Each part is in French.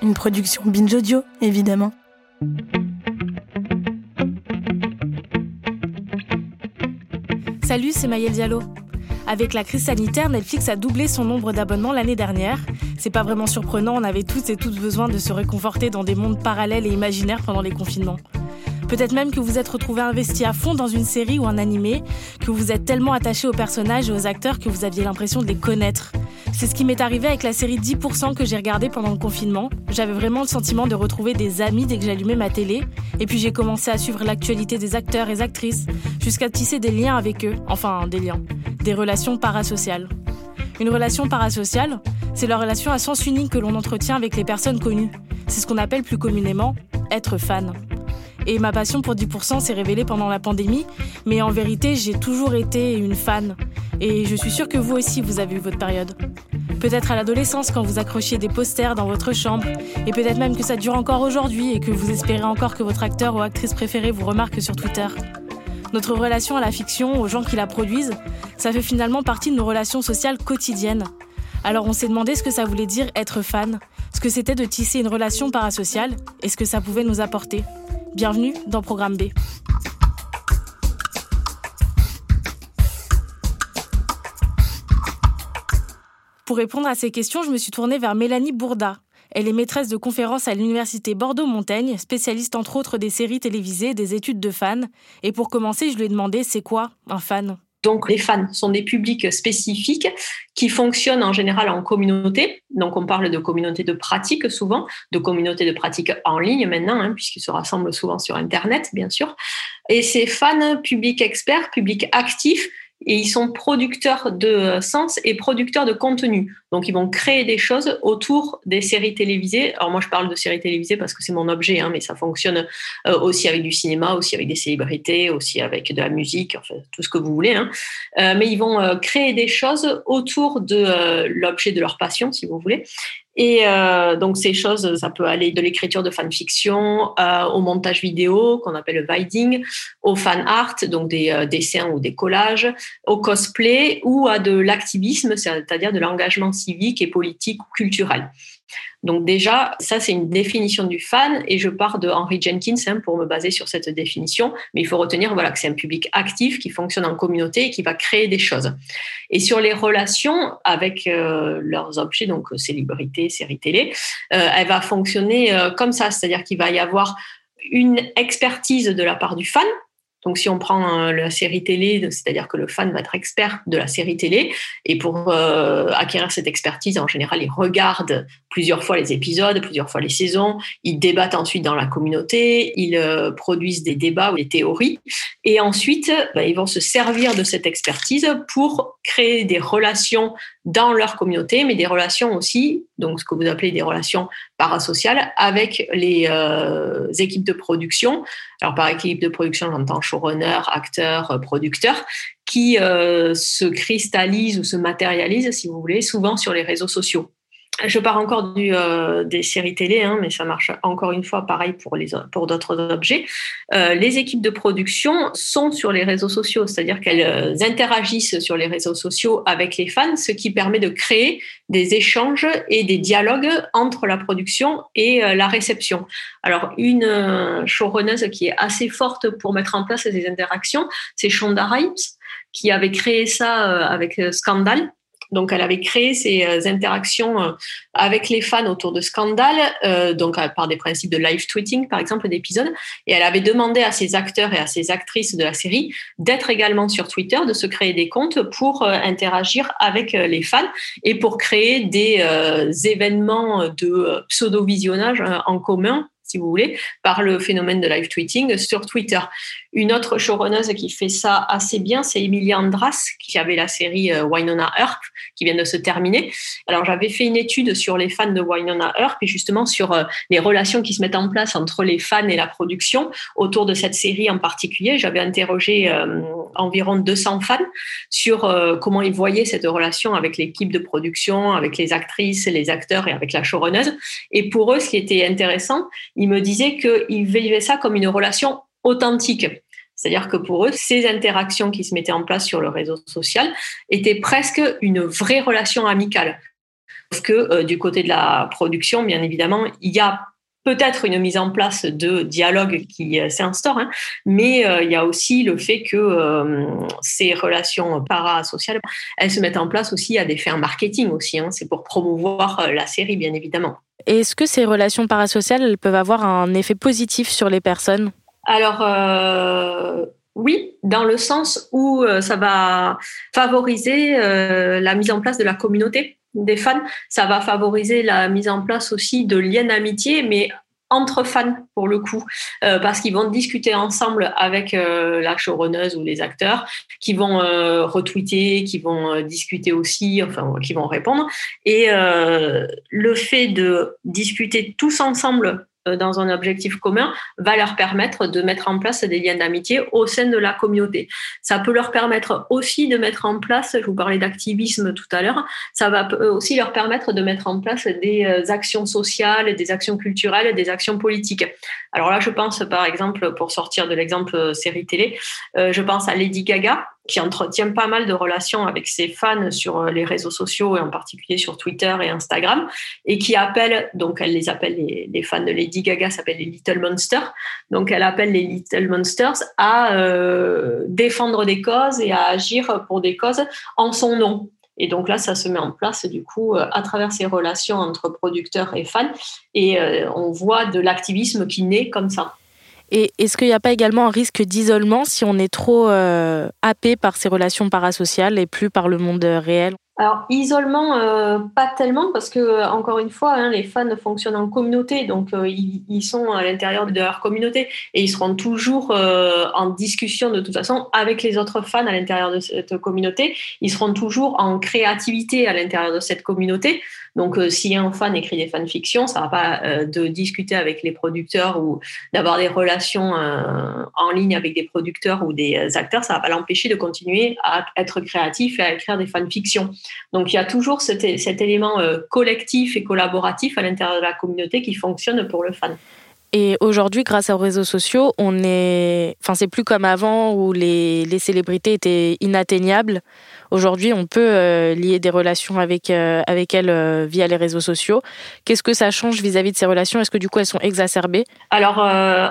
Une production Binge Audio, évidemment. Salut, c'est Maëlle Diallo. Avec la crise sanitaire, Netflix a doublé son nombre d'abonnements l'année dernière. C'est pas vraiment surprenant, on avait tous et toutes besoin de se réconforter dans des mondes parallèles et imaginaires pendant les confinements. Peut-être même que vous êtes retrouvé investi à fond dans une série ou un animé, que vous êtes tellement attaché aux personnages et aux acteurs que vous aviez l'impression de les connaître. C'est ce qui m'est arrivé avec la série 10% que j'ai regardée pendant le confinement. J'avais vraiment le sentiment de retrouver des amis dès que j'allumais ma télé. Et puis j'ai commencé à suivre l'actualité des acteurs et actrices, jusqu'à tisser des liens avec eux. Enfin, des liens. Des relations parasociales. Une relation parasociale, c'est la relation à sens unique que l'on entretient avec les personnes connues. C'est ce qu'on appelle plus communément être fan. Et ma passion pour 10% s'est révélée pendant la pandémie, mais en vérité, j'ai toujours été une fan. Et je suis sûre que vous aussi, vous avez eu votre période. Peut-être à l'adolescence quand vous accrochiez des posters dans votre chambre, et peut-être même que ça dure encore aujourd'hui et que vous espérez encore que votre acteur ou actrice préférée vous remarque sur Twitter. Notre relation à la fiction, aux gens qui la produisent, ça fait finalement partie de nos relations sociales quotidiennes. Alors on s'est demandé ce que ça voulait dire être fan, ce que c'était de tisser une relation parasociale et ce que ça pouvait nous apporter. Bienvenue dans Programme B. Pour répondre à ces questions, je me suis tournée vers Mélanie Bourda. Elle est maîtresse de conférences à l'université Bordeaux-Montaigne, spécialiste entre autres des séries télévisées, des études de fans. Et pour commencer, je lui ai demandé c'est quoi un fan? Donc, les fans sont des publics spécifiques qui fonctionnent en général en communauté. Donc, on parle de communauté de pratique souvent, de communauté de pratique en ligne maintenant, hein, puisqu'ils se rassemblent souvent sur Internet, bien sûr. Et ces fans, publics experts, publics actifs, et ils sont producteurs de sens et producteurs de contenu. Donc, ils vont créer des choses autour des séries télévisées. Alors, moi, je parle de séries télévisées parce que c'est mon objet, hein, mais ça fonctionne euh, aussi avec du cinéma, aussi avec des célébrités, aussi avec de la musique, enfin, tout ce que vous voulez. Hein. Euh, mais ils vont euh, créer des choses autour de l'objet de leur passion, si vous voulez. Et donc ces choses, ça peut aller de l'écriture de fanfiction au montage vidéo qu'on appelle le viding, au fan art, donc des dessins ou des collages, au cosplay ou à de l'activisme, c'est-à-dire de l'engagement civique et politique ou culturel. Donc déjà, ça c'est une définition du fan et je pars de Henry Jenkins hein, pour me baser sur cette définition, mais il faut retenir voilà que c'est un public actif qui fonctionne en communauté et qui va créer des choses. Et sur les relations avec euh, leurs objets, donc célébrités, séries télé, euh, elle va fonctionner euh, comme ça, c'est-à-dire qu'il va y avoir une expertise de la part du fan donc, si on prend euh, la série télé, c'est-à-dire que le fan va être expert de la série télé, et pour euh, acquérir cette expertise, en général, il regarde plusieurs fois les épisodes, plusieurs fois les saisons, ils débattent ensuite dans la communauté, ils euh, produisent des débats ou des théories, et ensuite, bah, ils vont se servir de cette expertise pour créer des relations dans leur communauté, mais des relations aussi, donc ce que vous appelez des relations parasociales, avec les euh, équipes de production. Alors par équipe de production, j'entends showrunner, acteur, euh, producteur, qui euh, se cristallisent ou se matérialisent, si vous voulez, souvent sur les réseaux sociaux. Je pars encore du, euh, des séries télé, hein, mais ça marche encore une fois pareil pour, pour d'autres objets. Euh, les équipes de production sont sur les réseaux sociaux, c'est-à-dire qu'elles euh, interagissent sur les réseaux sociaux avec les fans, ce qui permet de créer des échanges et des dialogues entre la production et la réception. Alors, une showrunneuse qui est assez forte pour mettre en place ces interactions, c'est Shonda Rhimes, qui avait créé ça avec Scandal donc, elle avait créé ces euh, interactions euh, avec les fans autour de Scandale, euh, donc par des principes de live tweeting, par exemple, d'épisodes. Et elle avait demandé à ses acteurs et à ses actrices de la série d'être également sur Twitter, de se créer des comptes pour interagir avec les fans et pour créer des événements de pseudo-visionnage en commun si vous voulez, par le phénomène de live tweeting sur Twitter. Une autre showrunneuse qui fait ça assez bien, c'est Emilia Andras, qui avait la série euh, Wynonna Earp, qui vient de se terminer. Alors, j'avais fait une étude sur les fans de Wynonna Earp et justement sur euh, les relations qui se mettent en place entre les fans et la production autour de cette série en particulier. J'avais interrogé euh, environ 200 fans sur comment ils voyaient cette relation avec l'équipe de production, avec les actrices, les acteurs et avec la showrunneuse. Et pour eux, ce qui était intéressant, ils me disaient qu'ils vivaient ça comme une relation authentique. C'est-à-dire que pour eux, ces interactions qui se mettaient en place sur le réseau social étaient presque une vraie relation amicale. Parce que euh, du côté de la production, bien évidemment, il y a peut-être une mise en place de dialogue qui euh, s'instaure, hein, mais euh, il y a aussi le fait que ces relations parasociales, elles se mettent en place aussi à des fins marketing aussi. Hein. C'est pour promouvoir la série, bien évidemment. Est-ce que ces relations parasociales peuvent avoir un effet positif sur les personnes? Alors, euh, oui, dans le sens où euh, ça va favoriser euh, la mise en place de la communauté des fans. Ça va favoriser la mise en place aussi de liens d'amitié, mais entre fans pour le coup, parce qu'ils vont discuter ensemble avec la showrunneuse ou les acteurs, qui vont retweeter, qui vont discuter aussi, enfin, qui vont répondre. Et le fait de discuter tous ensemble euh, dans un objectif commun va leur permettre de mettre en place des liens d'amitié au sein de la communauté. Ça peut leur permettre aussi de mettre en place, je vous parlais d'activisme tout à l'heure, ça va aussi leur permettre de mettre en place des euh, actions sociales, des actions culturelles, des actions politiques. Alors là, je pense par exemple, pour sortir de l'exemple euh, série télé, je pense à Lady Gaga, qui entretient pas mal de relations avec ses fans sur euh, les réseaux sociaux et en particulier sur Twitter et Instagram et qui appelle, donc elle les appelle les, fans de Lady Gaga s'appellent les Little Monsters, donc elle appelle les Little Monsters à euh, défendre des causes et à agir pour des causes en son nom. Et donc là, ça se met en place du coup euh, à travers ces relations entre producteurs et fans et on voit de l'activisme qui naît comme ça. Et est-ce qu'il n'y a pas également un risque d'isolement si on est trop euh, happé par ces relations parasociales et plus par le monde réel? Alors isolement, euh, pas tellement parce que encore une fois, hein, les fans fonctionnent en communauté, donc euh, ils, sont à l'intérieur de leur communauté et ils seront toujours en discussion de toute façon avec les autres fans à l'intérieur de cette communauté. Ils seront toujours en créativité à l'intérieur de cette communauté. Donc, euh, si un fan écrit des fanfictions, ça ne va pas euh, de discuter avec les producteurs ou d'avoir des relations euh, en ligne avec des producteurs ou des acteurs, ça ne va pas l'empêcher de continuer à être créatif et à écrire des fanfictions. Donc, il y a toujours cet, élément collectif et collaboratif à l'intérieur de la communauté qui fonctionne pour le fan. Et aujourd'hui, grâce aux réseaux sociaux, on est, enfin, c'est plus comme avant où les célébrités étaient inatteignables. Aujourd'hui, on peut euh, lier des relations avec, euh, avec elles euh, via les réseaux sociaux. Qu'est-ce que ça change vis-à-vis de ces relations? Est-ce que du coup, elles sont exacerbées? Alors,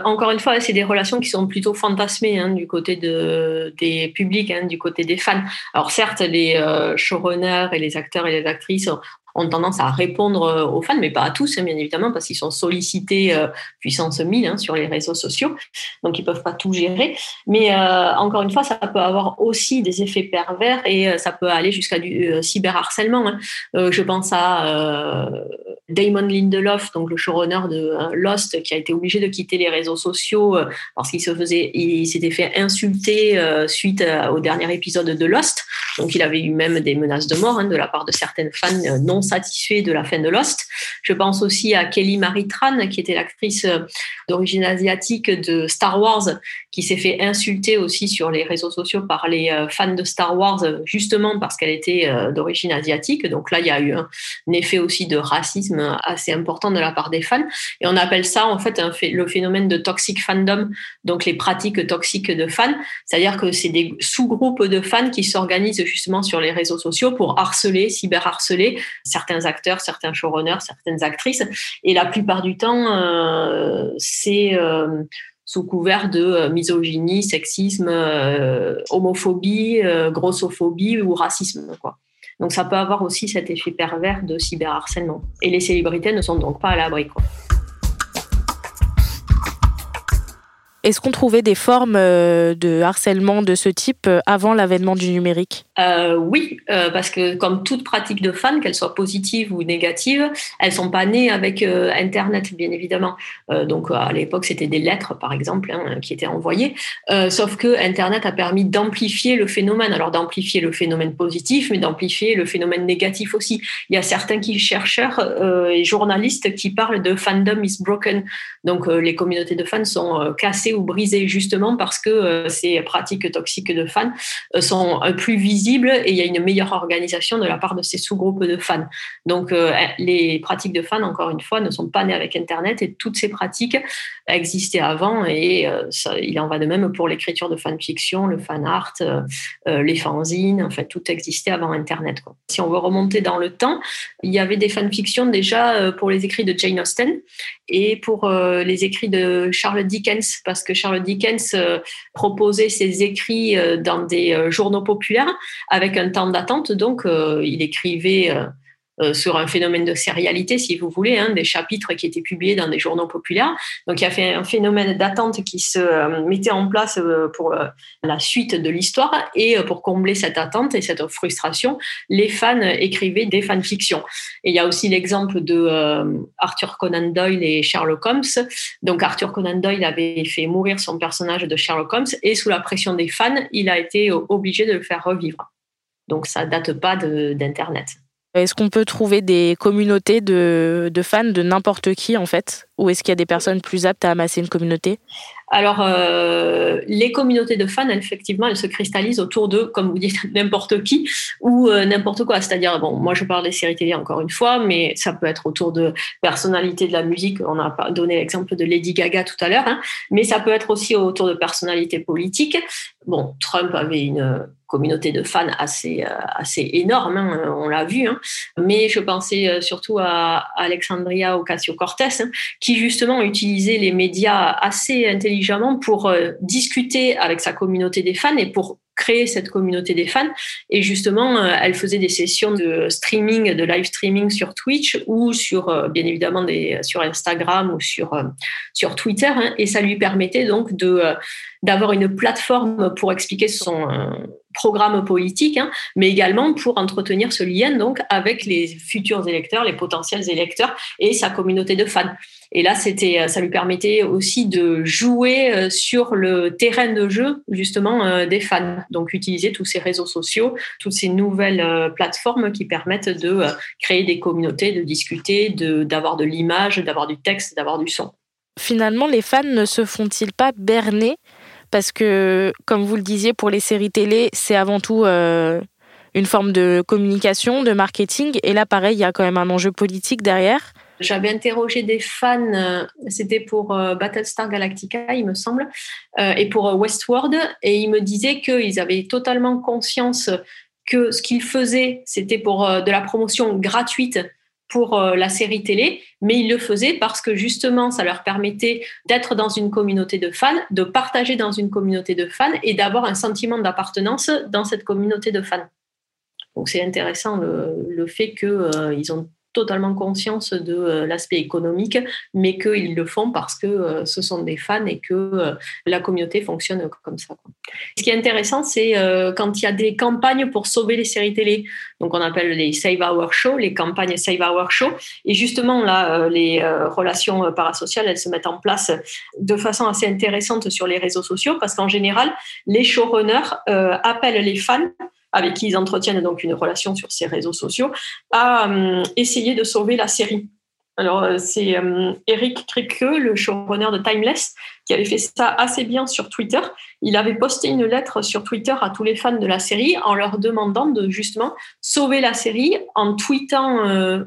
encore une fois, c'est des relations qui sont plutôt fantasmées hein, du côté de, des publics, hein, du côté des fans. Alors certes, les showrunners et les acteurs et les actrices ont tendance à répondre euh, aux fans, mais pas à tous, hein, bien évidemment, parce qu'ils sont sollicités euh, puissance 1000 hein, sur les réseaux sociaux, donc ils peuvent pas tout gérer. Mais euh, encore une fois, ça peut avoir aussi des effets pervers et ça peut aller jusqu'à du cyberharcèlement. Hein. je pense à Damon Lindelof, donc le showrunner de Lost, qui a été obligé de quitter les réseaux sociaux parce qu'il s'était fait insulter suite au dernier épisode de Lost. Donc il avait eu même des menaces de mort de la part de certaines fans non satisfait de la fin de Lost. Je pense aussi à Kelly Marie Tran, qui était l'actrice euh, d'origine asiatique de Star Wars, qui s'est fait insulter aussi sur les réseaux sociaux par les euh, fans de Star Wars, justement parce qu'elle était euh, d'origine asiatique. Donc là, il y a eu un, effet aussi de racisme assez important de la part des fans. Et on appelle ça, en fait, un le phénomène de toxic fandom, donc les pratiques toxiques de fans. C'est-à-dire que c'est des sous-groupes de fans qui s'organisent justement sur les réseaux sociaux pour harceler, cyberharceler certains acteurs, certains showrunners, certaines actrices. Et la plupart du temps, euh, c'est euh, sous couvert de euh, misogynie, sexisme, homophobie, grossophobie ou racisme. Quoi. Donc ça peut avoir aussi cet effet pervers de cyberharcèlement. Et les célébrités ne sont donc pas à l'abri. Est-ce qu'on trouvait des formes de harcèlement de ce type avant l'avènement du numérique? Euh, oui, euh, parce que comme toute pratique de fan, qu'elle soit positive ou négative, elles sont pas nées avec euh, Internet, bien évidemment. donc à l'époque, c'était des lettres, par exemple, hein, qui étaient envoyées. sauf que Internet a permis d'amplifier le phénomène. Alors d'amplifier le phénomène positif, mais d'amplifier le phénomène négatif aussi. Il y a certains chercheurs et journalistes qui parlent de fandom is broken. Donc les communautés de fans sont cassées ou brisées justement parce que ces pratiques toxiques de fans sont plus visibles et il y a une meilleure organisation de la part de ces sous-groupes de fans. Donc, euh, les pratiques de fans, encore une fois, ne sont pas nées avec Internet et toutes ces pratiques existaient avant et euh, il en va de même pour l'écriture de fanfiction, le fan art, euh, les fanzines, en fait, tout existait avant Internet. Si on veut remonter dans le temps, il y avait des fanfictions déjà pour les écrits de Jane Austen et pour les écrits de Charles Dickens, parce que Charles Dickens proposait ses écrits dans des journaux populaires avec un temps d'attente. Donc, euh, il écrivait euh, euh, sur un phénomène de sérialité, si vous voulez, hein, des chapitres qui étaient publiés dans des journaux populaires. Donc il y a fait un phénomène d'attente qui se mettait en place pour la suite de l'histoire et pour combler cette attente et cette frustration, les fans écrivaient des fanfictions. Et il y a aussi l'exemple de Arthur Conan Doyle et Sherlock Holmes. Donc Arthur Conan Doyle avait fait mourir son personnage de Sherlock Holmes et sous la pression des fans, il a été obligé de le faire revivre. Donc ça date pas d'Internet. Est-ce qu'on peut trouver des communautés de, fans de n'importe qui en fait? Ou est-ce qu'il y a des personnes plus aptes à amasser une communauté? Alors, euh, les communautés de fans, effectivement, elles se cristallisent autour de, comme vous dites, n'importe qui ou euh, n'importe quoi. C'est-à-dire, bon, moi je parle des séries télé encore une fois, mais ça peut être autour de personnalités de la musique. On a donné l'exemple de Lady Gaga tout à l'heure, hein, mais ça peut être aussi autour de personnalités politiques. Bon, Trump avait une communauté de fans assez, euh, assez énorme, hein, on l'a vu, hein. mais je pensais surtout à Alexandria Ocasio-Cortez, hein, qui justement utilisait les médias assez intelligents pour euh, discuter avec sa communauté des fans et pour créer cette communauté des fans. Et justement, euh, elle faisait des sessions de streaming, de live streaming sur Twitch ou sur, euh, bien évidemment, des, sur Instagram ou sur, sur Twitter. Hein. et ça lui permettait donc de, d'avoir une plateforme pour expliquer son programme politique, hein, mais également pour entretenir ce lien donc avec les futurs électeurs, les potentiels électeurs et sa communauté de fans. Et là, c'était, euh, ça lui permettait aussi de jouer euh, sur le terrain de jeu justement euh, des fans. Donc, utiliser tous ces réseaux sociaux, toutes ces nouvelles plateformes qui permettent de créer des communautés, de discuter, d'avoir de l'image, d'avoir du texte, d'avoir du son. Finalement, les fans ne se font-ils pas berner parce que, comme vous le disiez, pour les séries télé, c'est avant tout une forme de communication, de marketing. Et là, pareil, il y a quand même un enjeu politique derrière. J'avais interrogé des fans, euh, c'était pour euh, Battlestar Galactica, il me semble, euh, et pour Westworld, et ils me disaient qu'ils avaient totalement conscience que ce qu'ils faisaient, c'était pour de la promotion gratuite pour la série télé, mais ils le faisaient parce que justement, ça leur permettait d'être dans une communauté de fans, de partager dans une communauté de fans et d'avoir un sentiment d'appartenance dans cette communauté de fans. Donc c'est intéressant le, fait qu'ils ont totalement conscience de euh, l'aspect économique, mais qu'ils le font parce que euh, ce sont des fans et que euh, la communauté fonctionne comme ça. Ce qui est intéressant, c'est quand il y a des campagnes pour sauver les séries télé. Donc on appelle les Save Our Show, les campagnes Save Our Show. Et justement, là, les relations parasociales, elles se mettent en place de façon assez intéressante sur les réseaux sociaux parce qu'en général, les showrunners appellent les fans avec qui ils entretiennent donc une relation sur ces réseaux sociaux, à euh, essayer de sauver la série. Alors, euh, c'est euh, Eric le showrunner de Timeless, qui avait fait ça assez bien sur Twitter. Il avait posté une lettre sur Twitter à tous les fans de la série en leur demandant de justement sauver la série en tweetant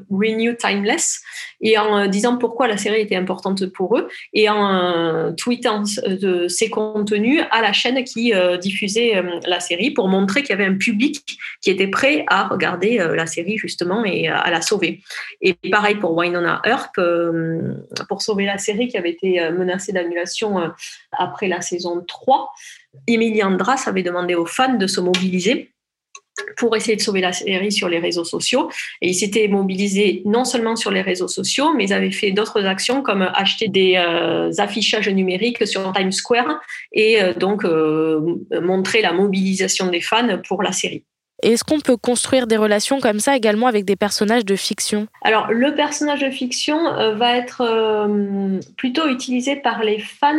Renew Timeless et en disant pourquoi la série était importante pour eux et en tweetant de ses contenus à la chaîne qui diffusait la série pour montrer qu'il y avait un public qui était prêt à regarder la série justement et à la sauver. Et pareil pour Winona Earp, euh, pour sauver la série qui avait été euh, menacée d'annulation euh, après la saison 3. Emilie Andras avait demandé aux fans de se mobiliser pour essayer de sauver la série sur les réseaux sociaux. Et ils s'étaient mobilisés non seulement sur les réseaux sociaux, mais ils avaient fait d'autres actions comme acheter des affichages numériques sur Times Square et donc montrer la mobilisation des fans pour la série. Est-ce qu'on peut construire des relations comme ça également avec des personnages de fiction? Alors, le personnage de fiction euh, va être euh, plutôt utilisé par les fans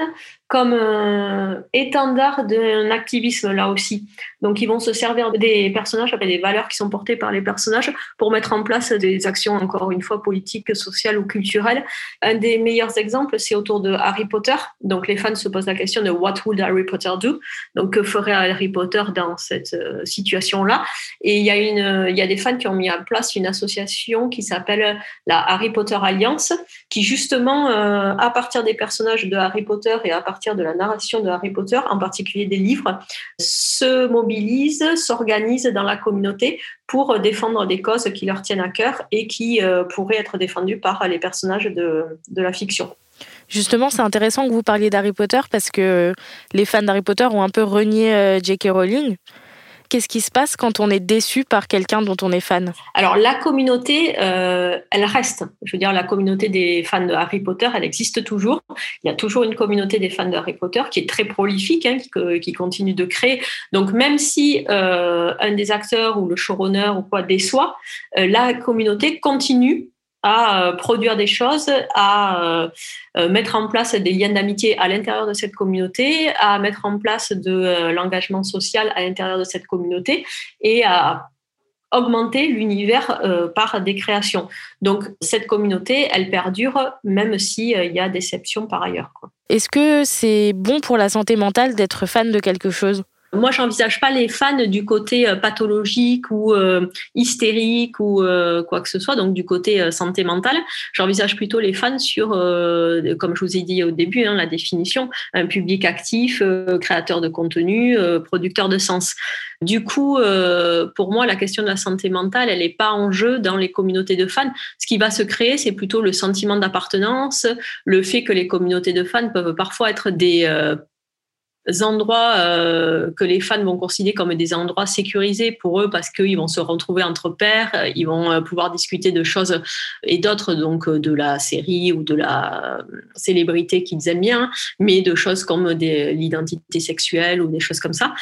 comme étendard d'un activisme là aussi. Donc ils vont se servir des personnages, des valeurs qui sont portées par les personnages pour mettre en place des actions, encore une fois, politiques, sociales ou culturelles. Un des meilleurs exemples, c'est autour de Harry Potter. Donc les fans se posent la question de What would Harry Potter do? Donc que ferait Harry Potter dans cette euh, situation-là? Et il y, a y a des fans qui ont mis en place une association qui s'appelle la Harry Potter Alliance, qui justement, euh, à partir des personnages de Harry Potter et à partir de la narration de Harry Potter, en particulier des livres, se mobilisent, s'organisent dans la communauté pour défendre des causes qui leur tiennent à cœur et qui euh, pourraient être défendues par les personnages de, de la fiction. Justement, c'est intéressant que vous parliez d'Harry Potter parce que les fans d'Harry Potter ont un peu renié euh, J.K. Rowling qu'est-ce qui se passe quand on est déçu par quelqu'un dont on est fan? Alors la communauté, euh, elle reste. Je veux dire, la communauté des fans de Harry Potter, elle existe toujours. Il y a toujours une communauté des fans de Harry Potter qui est très prolifique, hein, qui, continue de créer. Donc même si euh, un des acteurs ou le showrunner ou quoi déçoit, euh, la communauté continue à euh, produire des choses, à euh, euh, mettre en place des liens d'amitié à l'intérieur de cette communauté, à mettre en place de l'engagement social à l'intérieur de cette communauté et à augmenter l'univers par des créations. Donc cette communauté, elle perdure même s'il y a déception par ailleurs. Est-ce que c'est bon pour la santé mentale d'être fan de quelque chose? Moi, j'envisage pas les fans du côté euh, pathologique ou euh, hystérique ou euh, quoi que ce soit, donc du côté santé mentale. J'envisage plutôt les fans sur, comme je vous ai dit au début, hein, la définition, un public actif, créateur de contenu, producteur de sens. Du coup, pour moi, la question de la santé mentale, elle n'est pas en jeu dans les communautés de fans. Ce qui va se créer, c'est plutôt le sentiment d'appartenance, le fait que les communautés de fans peuvent parfois être des endroits euh, que les fans vont considérer comme des endroits sécurisés pour eux parce qu'ils vont se retrouver entre pairs, euh, ils vont euh, pouvoir discuter de choses et d'autres, donc de la série ou de la célébrité qu'ils aiment bien, mais de choses comme l'identité sexuelle ou des choses comme ça.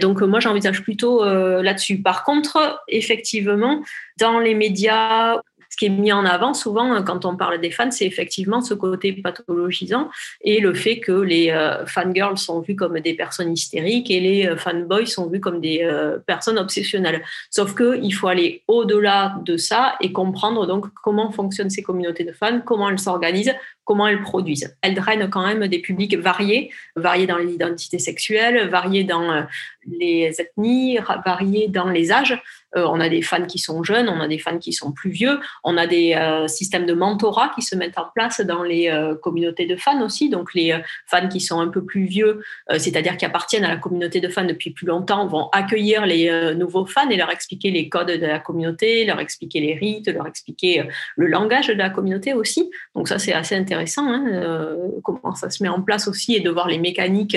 Donc moi j'envisage plutôt là-dessus. Par contre, effectivement, dans les médias ce qui est mis en avant souvent hein, quand on parle des fans, c'est effectivement ce côté pathologisant et le fait que les euh, fangirls sont vus comme des personnes hystériques et les euh, fanboys sont vus comme des euh, personnes obsessionnelles. Sauf qu'il faut aller au-delà de ça et comprendre comment fonctionnent ces communautés de fans, comment elles s'organisent, comment elles produisent. Elles drainent quand même des publics variés, variés dans l'identité sexuelle, variés dans euh, les ethnies, variés dans les âges. Euh, on a des fans qui sont jeunes, on a des fans qui sont plus vieux, on a des euh, systèmes de mentorat qui se mettent en place dans les communautés de fans aussi. Donc les fans qui sont un peu plus vieux, c'est-à-dire qui appartiennent à la communauté de fans depuis plus longtemps, vont accueillir les nouveaux fans et leur expliquer les codes de la communauté, leur expliquer les rites, leur expliquer le langage de la communauté aussi. Donc ça c'est assez intéressant intéressant, hein, euh, comment ça se met en place aussi et de voir les mécaniques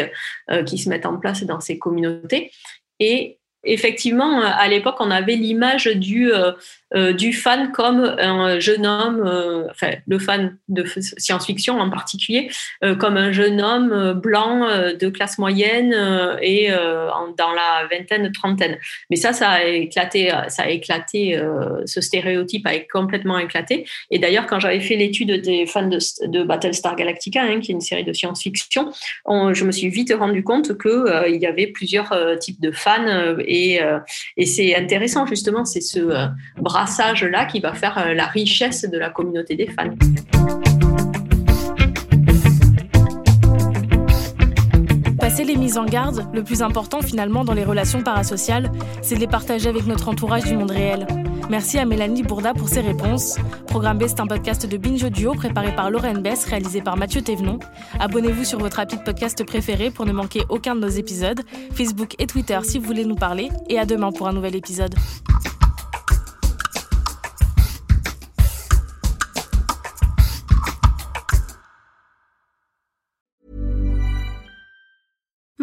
euh, qui se mettent en place dans ces communautés. Et effectivement, à l'époque, on avait l'image du euh, du fan comme un jeune homme, euh, enfin le fan de science-fiction en particulier, euh, comme un jeune homme blanc de classe moyenne et dans la vingtaine, trentaine. Mais ça, ça a éclaté, ça a éclaté, ce stéréotype a complètement éclaté. Et d'ailleurs, quand j'avais fait l'étude des fans de, Battlestar Galactica, hein, qui est une série de science-fiction, je me suis vite rendu compte que il y avait plusieurs types de fans et, et c'est intéressant justement, c'est ce brassage-là qui va faire euh, la richesse de la communauté des fans. Passer les mises en garde, le plus important finalement dans les relations parasociales, c'est de les partager avec notre entourage du monde réel. Merci à Mélanie Bourda pour ses réponses. Programme B, c'est un podcast de Binge Audio préparé par Lorraine Bess, réalisé par Mathieu Thévenon. Abonnez-vous sur votre appli de podcast préféré pour ne manquer aucun de nos épisodes. Facebook et Twitter si vous voulez nous parler. Et à demain pour un nouvel épisode.